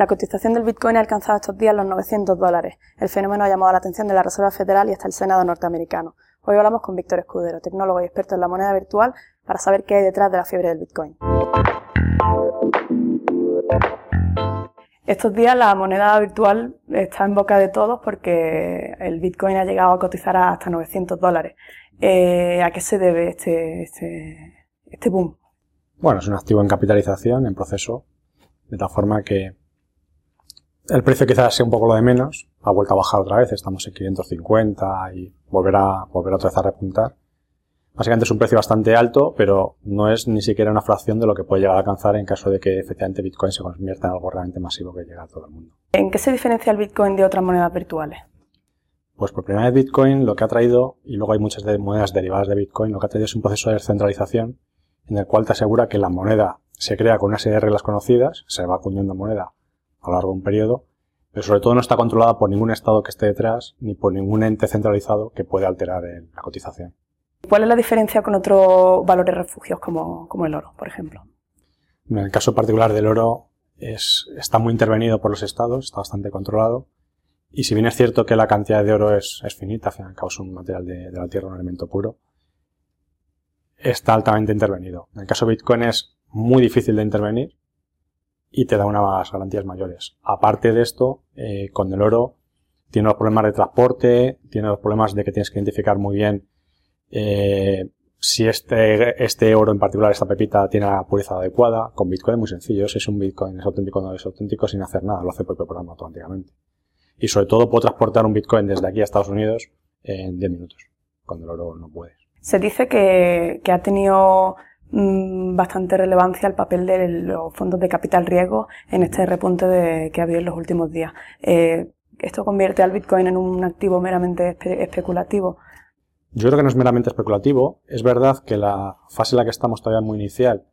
La cotización del Bitcoin ha alcanzado estos días los 900 dólares. El fenómeno ha llamado la atención de la Reserva Federal y hasta el Senado norteamericano. Hoy hablamos con Víctor Escudero, tecnólogo y experto en la moneda virtual, para saber qué hay detrás de la fiebre del Bitcoin. Estos días la moneda virtual está en boca de todos porque el Bitcoin ha llegado a cotizar hasta 900 dólares. Eh, ¿A qué se debe este, este, este boom? Bueno, es un activo en capitalización, en proceso, de tal forma que el precio quizás sea un poco lo de menos, ha vuelto a bajar otra vez, estamos en 550 y volverá, volverá otra vez a repuntar. Básicamente es un precio bastante alto, pero no es ni siquiera una fracción de lo que puede llegar a alcanzar en caso de que efectivamente Bitcoin se convierta en algo realmente masivo que llegue a todo el mundo. ¿En qué se diferencia el Bitcoin de otras monedas virtuales? Pues por primera vez Bitcoin lo que ha traído, y luego hay muchas monedas derivadas de Bitcoin, lo que ha traído es un proceso de descentralización en el cual te asegura que la moneda se crea con una serie de reglas conocidas, se va acuñando moneda a lo largo de un periodo, pero sobre todo no está controlada por ningún Estado que esté detrás ni por ningún ente centralizado que pueda alterar la cotización. ¿Cuál es la diferencia con otros valores refugios como, el oro, por ejemplo? En el caso particular del oro es, está muy intervenido por los estados, está bastante controlado. Y si bien es cierto que la cantidad de oro es, finita, al fin y al cabo es un material de, de, la tierra, un elemento puro, está altamente intervenido. En el caso de Bitcoin es muy difícil de intervenir y te da unas garantías mayores. Aparte de esto, eh, con el oro tiene los problemas de transporte, tiene los problemas de que tienes que identificar muy bien eh, si este, este oro en particular, esta pepita, tiene la pureza adecuada. Con Bitcoin es muy sencillo, si es un Bitcoin, es auténtico o no es auténtico sin hacer nada, lo hace el programa automáticamente. Y sobre todo puedo transportar un Bitcoin desde aquí a Estados Unidos en 10 minutos, cuando el oro no puede. Se dice que ha tenido Mm, bastante relevancia el papel de los fondos de capital riesgo en este repunte que ha habido en los últimos días. Eh, ¿Esto convierte al Bitcoin en un activo meramente especulativo? Yo creo que no es meramente especulativo. Es verdad que la fase en la que estamos todavía muy inicial.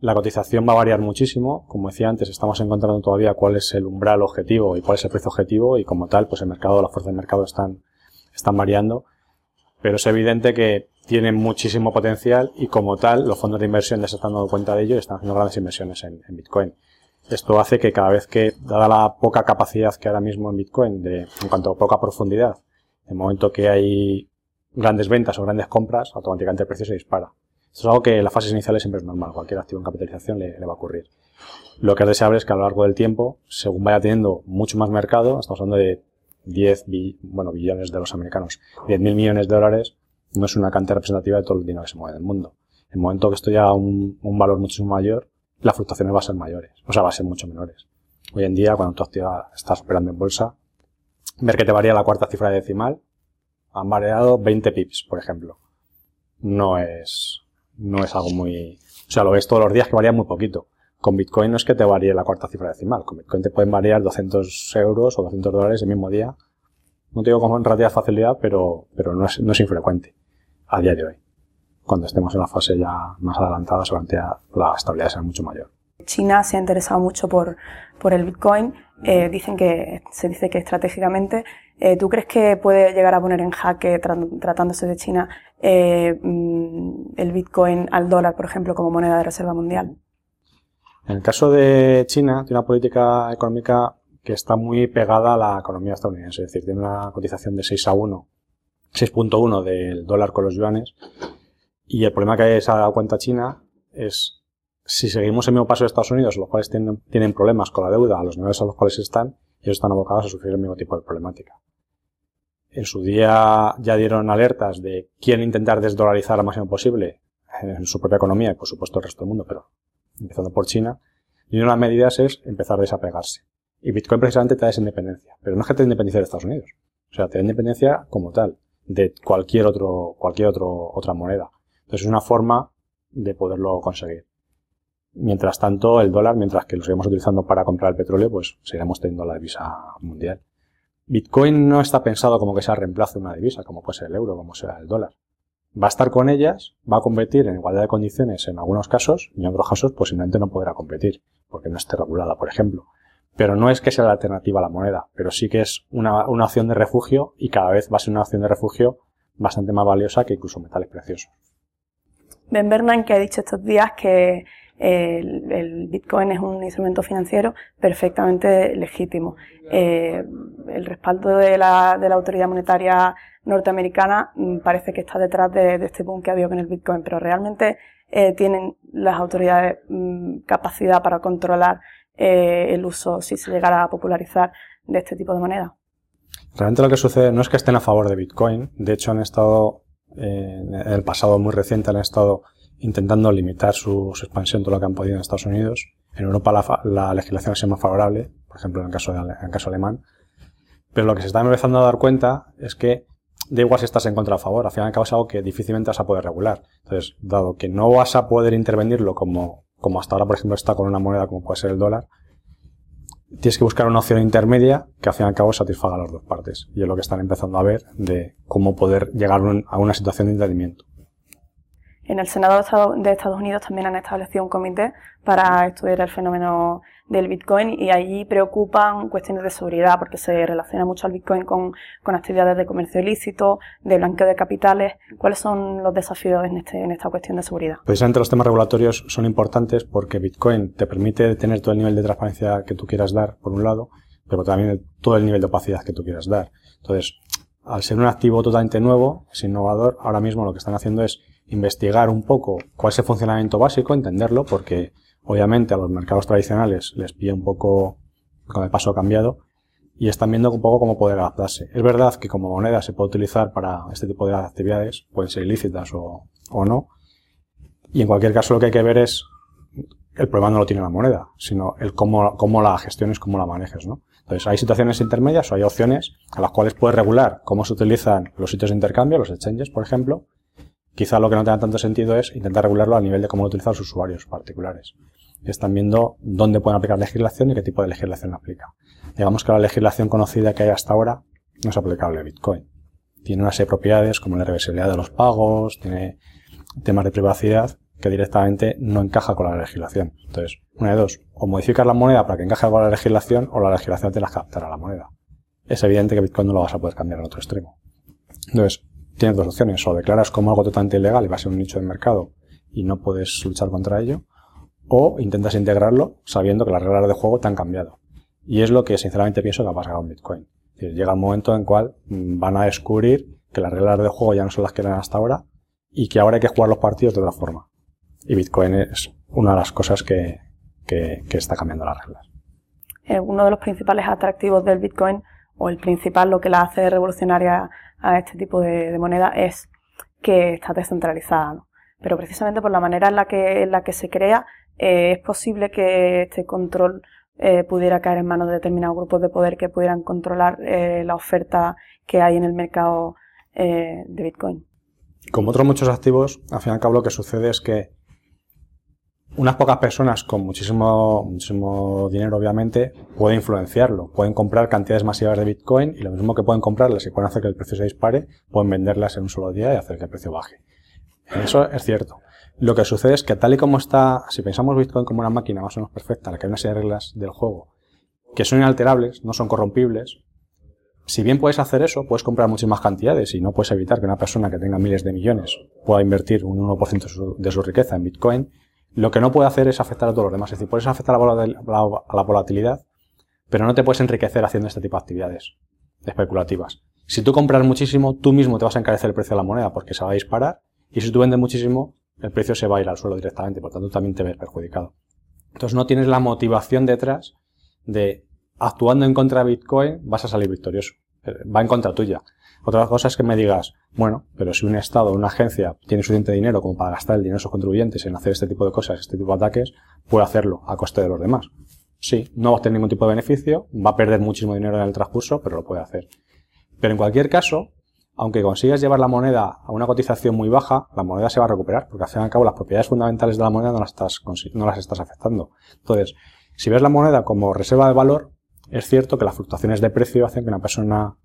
La cotización va a variar muchísimo. Como decía antes, estamos encontrando todavía cuál es el umbral objetivo y cuál es el precio objetivo y como tal, pues el mercado, las fuerzas del mercado están, están variando. Pero es evidente que tienen muchísimo potencial y como tal los fondos de inversión ya se están dando cuenta de ello y están haciendo grandes inversiones en, Bitcoin. Esto hace que cada vez que, dada la poca capacidad que ahora mismo en Bitcoin, de, en cuanto a poca profundidad, en el momento que hay grandes ventas o grandes compras, automáticamente el precio se dispara. Esto es algo que en las fases iniciales siempre es normal, cualquier activo en capitalización le, va a ocurrir. Lo que es deseable es que a lo largo del tiempo, según vaya teniendo mucho más mercado, estamos hablando de 10 bueno, billones de los americanos, 10 mil millones de dólares, no es una cantidad representativa de todo el dinero que se mueve en el mundo. En el momento que esto ya a un, valor muchísimo mayor, las fluctuaciones van a ser mayores, o sea, van a ser mucho menores. Hoy en día, cuando tú estás operando en bolsa, ver que te varía la cuarta cifra decimal, han variado 20 pips, por ejemplo. No es, no es algo muy, o sea, lo ves todos los días que varía muy poquito. Con Bitcoin no es que te varíe la cuarta cifra decimal. Con Bitcoin te pueden variar 200 euros o 200 dólares el mismo día. No te digo con relativa facilidad, pero, pero no es, no es infrecuente a día de hoy. Cuando estemos en la fase ya más adelantada, seguramente la estabilidad será mucho mayor. China se ha interesado mucho por, por el Bitcoin. Eh, dicen que, se dice que estratégicamente, eh, ¿tú crees que puede llegar a poner en jaque, tratándose de China, eh, mm, el Bitcoin al dólar, por ejemplo, como moneda de reserva mundial? En el caso de China, tiene una política económica que está muy pegada a la economía estadounidense, es decir, tiene una cotización de 6 a 1 6.1 del dólar con los yuanes. Y el problema que se ha dado cuenta China es si seguimos el mismo paso de Estados Unidos, los cuales tienen, tienen problemas con la deuda a los niveles a los cuales están, ellos están abocados a sufrir el mismo tipo de problemática. En su día ya dieron alertas de quién intentar desdolarizar lo máximo posible en su propia economía y por supuesto el resto del mundo, pero empezando por China. Y una de las medidas es empezar a desapegarse. Y Bitcoin precisamente te da esa independencia. Pero no es que te dé independencia de Estados Unidos. O sea, te da independencia como tal de cualquier otro, cualquier otro, otra moneda. Entonces es una forma de poderlo conseguir. Mientras tanto, el dólar, mientras que lo seguimos utilizando para comprar el petróleo, pues seguiremos teniendo la divisa mundial. Bitcoin no está pensado como que sea reemplazo de una divisa, como puede ser el euro, como sea el dólar. Va a estar con ellas, va a competir en igualdad de condiciones en algunos casos, y en otros casos, pues simplemente no podrá competir, porque no esté regulada, por ejemplo pero no es que sea la alternativa a la moneda, pero sí que es una, una opción de refugio y cada vez va a ser una opción de refugio bastante más valiosa que incluso metales preciosos. Ben Bernanke ha dicho estos días que el, Bitcoin es un instrumento financiero perfectamente legítimo. Eh, el respaldo de la, de la autoridad monetaria norteamericana mm, parece que está detrás de, este boom que ha habido con el Bitcoin, pero realmente eh, tienen las autoridades mm, capacidad para controlar eh, el uso, si se llegara a popularizar, de este tipo de moneda. Realmente lo que sucede no es que estén a favor de Bitcoin, de hecho han estado, eh, en el pasado muy reciente han estado intentando limitar su, expansión todo lo que han podido en Estados Unidos. En Europa la, legislación ha sido más favorable, por ejemplo en el caso, en el caso alemán. Pero lo que se está empezando a dar cuenta es que da igual si estás en contra o a favor, al final y al cabo es algo que difícilmente vas a poder regular. Entonces, dado que no vas a poder intervenirlo como, como hasta ahora, por ejemplo, está con una moneda como puede ser el dólar, tienes que buscar una opción intermedia que al fin y al cabo satisfaga a las dos partes. Y es lo que están empezando a ver de cómo poder llegar a una situación de entendimiento. En el Senado de Estados Unidos también han establecido un comité para estudiar el fenómeno del Bitcoin y allí preocupan cuestiones de seguridad porque se relaciona mucho al Bitcoin con, actividades de comercio ilícito, de blanqueo de capitales. ¿Cuáles son los desafíos en, este, en esta cuestión de seguridad? Precisamente los temas regulatorios son importantes porque Bitcoin te permite tener todo el nivel de transparencia que tú quieras dar, por un lado, pero también todo el nivel de opacidad que tú quieras dar. Entonces, al ser un activo totalmente nuevo, es innovador, ahora mismo lo que están haciendo es investigar un poco cuál es el funcionamiento básico, entenderlo, porque obviamente a los mercados tradicionales les pilla un poco con el paso cambiado y están viendo un poco cómo poder adaptarse. Es verdad que como moneda se puede utilizar para este tipo de actividades, pueden ser ilícitas o, o no, y en cualquier caso lo que hay que ver es el problema no lo tiene la moneda, sino el cómo, cómo la gestiones, cómo la manejes, ¿no? Entonces, hay situaciones intermedias o hay opciones a las cuales puedes regular cómo se utilizan los sitios de intercambio, los exchanges, por ejemplo, Quizá lo que no tenga tanto sentido es intentar regularlo a nivel de cómo lo utilizan los usuarios particulares. están viendo dónde pueden aplicar legislación y qué tipo de legislación aplica. Digamos que la legislación conocida que hay hasta ahora no es aplicable a Bitcoin. Tiene una serie de propiedades como la reversibilidad de los pagos, tiene temas de privacidad que directamente no encaja con la legislación. Entonces, una de dos, o modificas la moneda para que encaje con la legislación o la legislación te la captará la moneda. Es evidente que Bitcoin no lo vas a poder cambiar en otro extremo. Entonces, tienes dos opciones. O declaras como algo totalmente ilegal y va a ser un nicho de mercado y no puedes luchar contra ello. O intentas integrarlo sabiendo que las reglas de juego te han cambiado. Y es lo que sinceramente pienso que va a pasar con Bitcoin. llega un momento en el cual van a descubrir que las reglas de juego ya no son las que eran hasta ahora y que ahora hay que jugar los partidos de otra forma. Y Bitcoin es una de las cosas que, que, que está cambiando las reglas. Eh, uno de los principales atractivos del Bitcoin, o el principal, lo que la hace revolucionaria a este tipo de, moneda es que está descentralizada. Pero precisamente por la manera en la que, en la que se crea, eh, es posible que este control eh, pudiera caer en manos de determinados grupos de poder que pudieran controlar eh, la oferta que hay en el mercado de Bitcoin. Como otros muchos activos, al fin y al cabo lo que sucede es que unas pocas personas con muchísimo, muchísimo dinero, obviamente, pueden influenciarlo. Pueden comprar cantidades masivas de Bitcoin y lo mismo que pueden comprarlas y pueden hacer que el precio se dispare, pueden venderlas en un solo día y hacer que el precio baje. Eso es cierto. Lo que sucede es que tal y como está, si pensamos Bitcoin como una máquina más o menos perfecta, la que hay una serie de reglas del juego, que son inalterables, no son corrompibles, si bien puedes hacer eso, puedes comprar muchísimas cantidades y no puedes evitar que una persona que tenga miles de millones pueda invertir un 1% de su riqueza en Bitcoin, lo que no puede hacer es afectar a todos los demás. Es decir, puedes afectar a la volatilidad, pero no te puedes enriquecer haciendo este tipo de actividades especulativas. Si tú compras muchísimo, tú mismo te vas a encarecer el precio de la moneda porque se va a disparar. Y si tú vendes muchísimo, el precio se va a ir al suelo directamente, por tanto también te ves perjudicado. Entonces no tienes la motivación detrás de actuando en contra de Bitcoin vas a salir victorioso. Va en contra tuya. Otra cosa es que me digas, bueno, pero si un Estado o una agencia tiene suficiente dinero como para gastar el dinero de sus contribuyentes en hacer este tipo de cosas, este tipo de ataques, puede hacerlo a coste de los demás. Sí, no va a obtener ningún tipo de beneficio, va a perder muchísimo dinero en el transcurso, pero lo puede hacer. Pero en cualquier caso, aunque consigas llevar la moneda a una cotización muy baja, la moneda se va a recuperar, porque al fin y al cabo las propiedades fundamentales de la moneda no las estás, no las estás afectando. Entonces, si ves la moneda como reserva de valor, es cierto que las fluctuaciones de precio hacen que una persona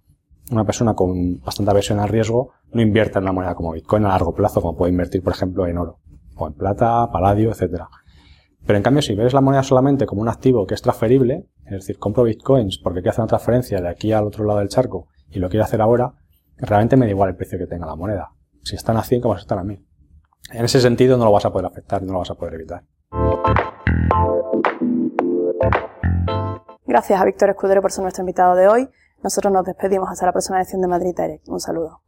una persona con bastante aversión al riesgo no invierta en una moneda como Bitcoin a largo plazo, como puede invertir, por ejemplo, en oro, o en plata, paladio, etcétera. Pero en cambio, si ves la moneda solamente como un activo que es transferible, es decir, compro bitcoins porque quiero hacer una transferencia de aquí al otro lado del charco y lo quiero hacer ahora, realmente me da igual el precio que tenga la moneda. Si están a 100, como si están a 1000. En ese sentido no lo vas a poder afectar, no lo vas a poder evitar. Gracias a Víctor Escudero por ser nuestro invitado de hoy. Nosotros nos despedimos hasta la próxima edición de Madrid Direct. Un saludo.